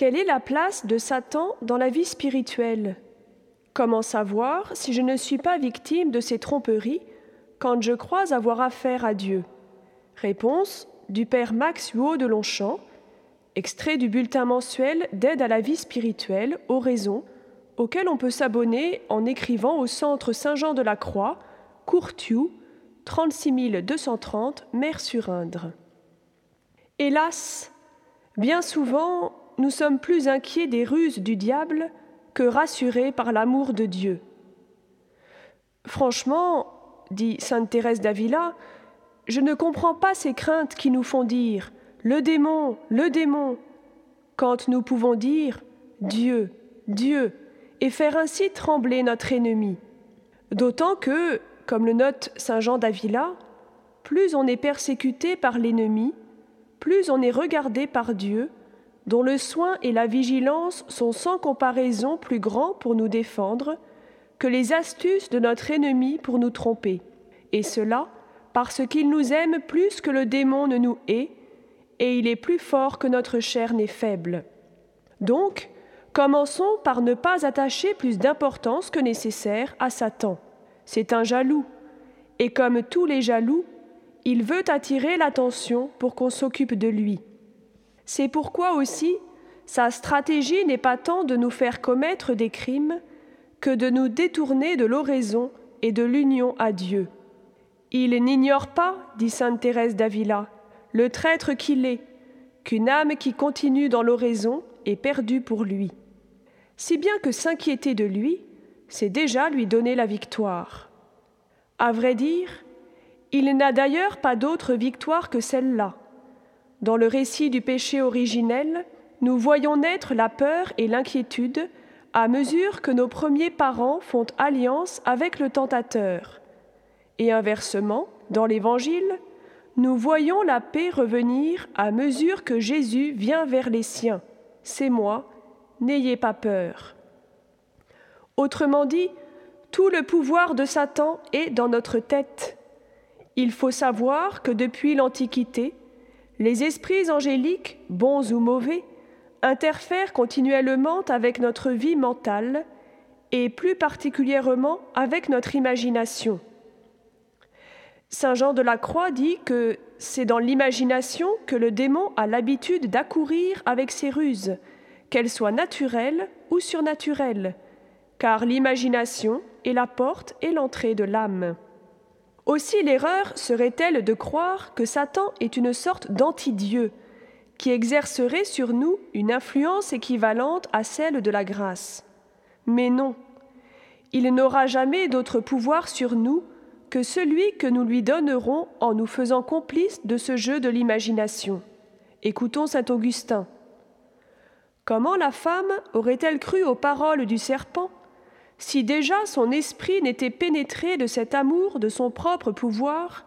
Quelle est la place de Satan dans la vie spirituelle? Comment savoir si je ne suis pas victime de ces tromperies quand je crois avoir affaire à Dieu? Réponse du Père Max Huot de Longchamp, extrait du bulletin mensuel d'aide à la vie spirituelle, Oraison, auquel on peut s'abonner en écrivant au centre Saint-Jean de la Croix, Courtiou, 36 230, Mer-sur-Indre. Hélas, bien souvent, nous sommes plus inquiets des ruses du diable que rassurés par l'amour de Dieu. Franchement, dit sainte Thérèse d'Avila, je ne comprends pas ces craintes qui nous font dire le démon, le démon, quand nous pouvons dire Dieu, Dieu, et faire ainsi trembler notre ennemi. D'autant que, comme le note Saint Jean d'Avila, plus on est persécuté par l'ennemi, plus on est regardé par Dieu, dont le soin et la vigilance sont sans comparaison plus grands pour nous défendre que les astuces de notre ennemi pour nous tromper, et cela parce qu'il nous aime plus que le démon ne nous hait, et il est plus fort que notre chair n'est faible. Donc, commençons par ne pas attacher plus d'importance que nécessaire à Satan. C'est un jaloux, et comme tous les jaloux, il veut attirer l'attention pour qu'on s'occupe de lui. C'est pourquoi aussi sa stratégie n'est pas tant de nous faire commettre des crimes que de nous détourner de l'oraison et de l'union à Dieu. Il n'ignore pas, dit sainte Thérèse d'Avila, le traître qu'il est, qu'une âme qui continue dans l'oraison est perdue pour lui. Si bien que s'inquiéter de lui, c'est déjà lui donner la victoire. À vrai dire, il n'a d'ailleurs pas d'autre victoire que celle-là. Dans le récit du péché originel, nous voyons naître la peur et l'inquiétude à mesure que nos premiers parents font alliance avec le tentateur. Et inversement, dans l'Évangile, nous voyons la paix revenir à mesure que Jésus vient vers les siens. C'est moi, n'ayez pas peur. Autrement dit, tout le pouvoir de Satan est dans notre tête. Il faut savoir que depuis l'Antiquité, les esprits angéliques, bons ou mauvais, interfèrent continuellement avec notre vie mentale et plus particulièrement avec notre imagination. Saint Jean de la Croix dit que c'est dans l'imagination que le démon a l'habitude d'accourir avec ses ruses, qu'elles soient naturelles ou surnaturelles, car l'imagination est la porte et l'entrée de l'âme. Aussi l'erreur serait-elle de croire que Satan est une sorte d'anti-dieu, qui exercerait sur nous une influence équivalente à celle de la grâce. Mais non, il n'aura jamais d'autre pouvoir sur nous que celui que nous lui donnerons en nous faisant complices de ce jeu de l'imagination. Écoutons saint Augustin. Comment la femme aurait-elle cru aux paroles du serpent si déjà son esprit n'était pénétré de cet amour de son propre pouvoir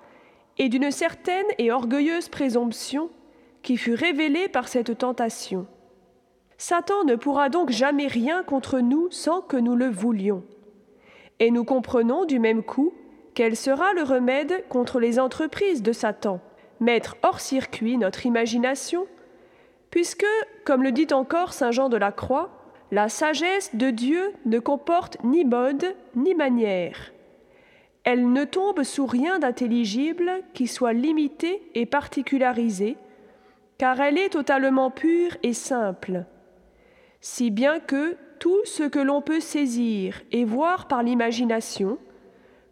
et d'une certaine et orgueilleuse présomption qui fut révélée par cette tentation Satan ne pourra donc jamais rien contre nous sans que nous le voulions. Et nous comprenons du même coup quel sera le remède contre les entreprises de Satan Mettre hors circuit notre imagination Puisque, comme le dit encore Saint Jean de la Croix, la sagesse de Dieu ne comporte ni mode ni manière. Elle ne tombe sous rien d'intelligible qui soit limité et particularisé, car elle est totalement pure et simple. Si bien que tout ce que l'on peut saisir et voir par l'imagination,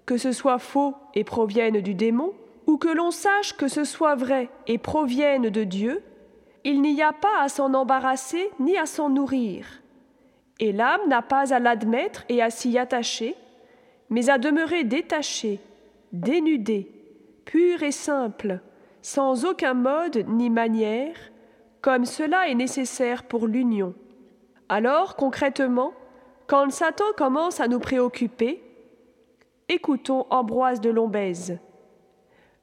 que ce soit faux et provienne du démon, ou que l'on sache que ce soit vrai et provienne de Dieu, il n'y a pas à s'en embarrasser ni à s'en nourrir. Et l'âme n'a pas à l'admettre et à s'y attacher, mais à demeurer détachée, dénudée, pure et simple, sans aucun mode ni manière, comme cela est nécessaire pour l'union. Alors, concrètement, quand Satan commence à nous préoccuper, Écoutons Ambroise de Lombèze.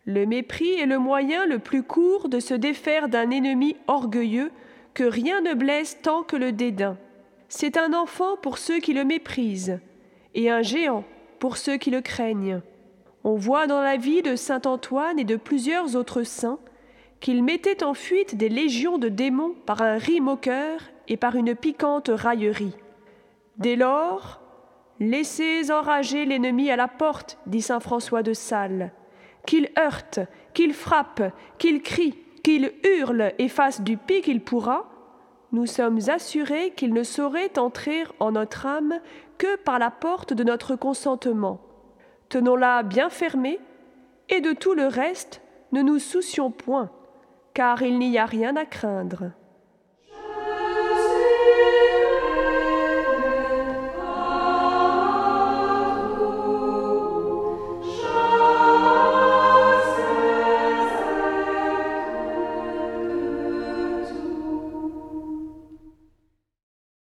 Le mépris est le moyen le plus court de se défaire d'un ennemi orgueilleux que rien ne blesse tant que le dédain. C'est un enfant pour ceux qui le méprisent, et un géant pour ceux qui le craignent. On voit dans la vie de saint Antoine et de plusieurs autres saints qu'il mettait en fuite des légions de démons par un au cœur et par une piquante raillerie. Dès lors, laissez enrager l'ennemi à la porte, dit saint François de Sales. Qu'il heurte, qu'il frappe, qu'il crie, qu'il hurle et fasse du pis qu'il pourra, nous sommes assurés qu'il ne saurait entrer en notre âme que par la porte de notre consentement. Tenons-la bien fermée, et de tout le reste ne nous soucions point, car il n'y a rien à craindre.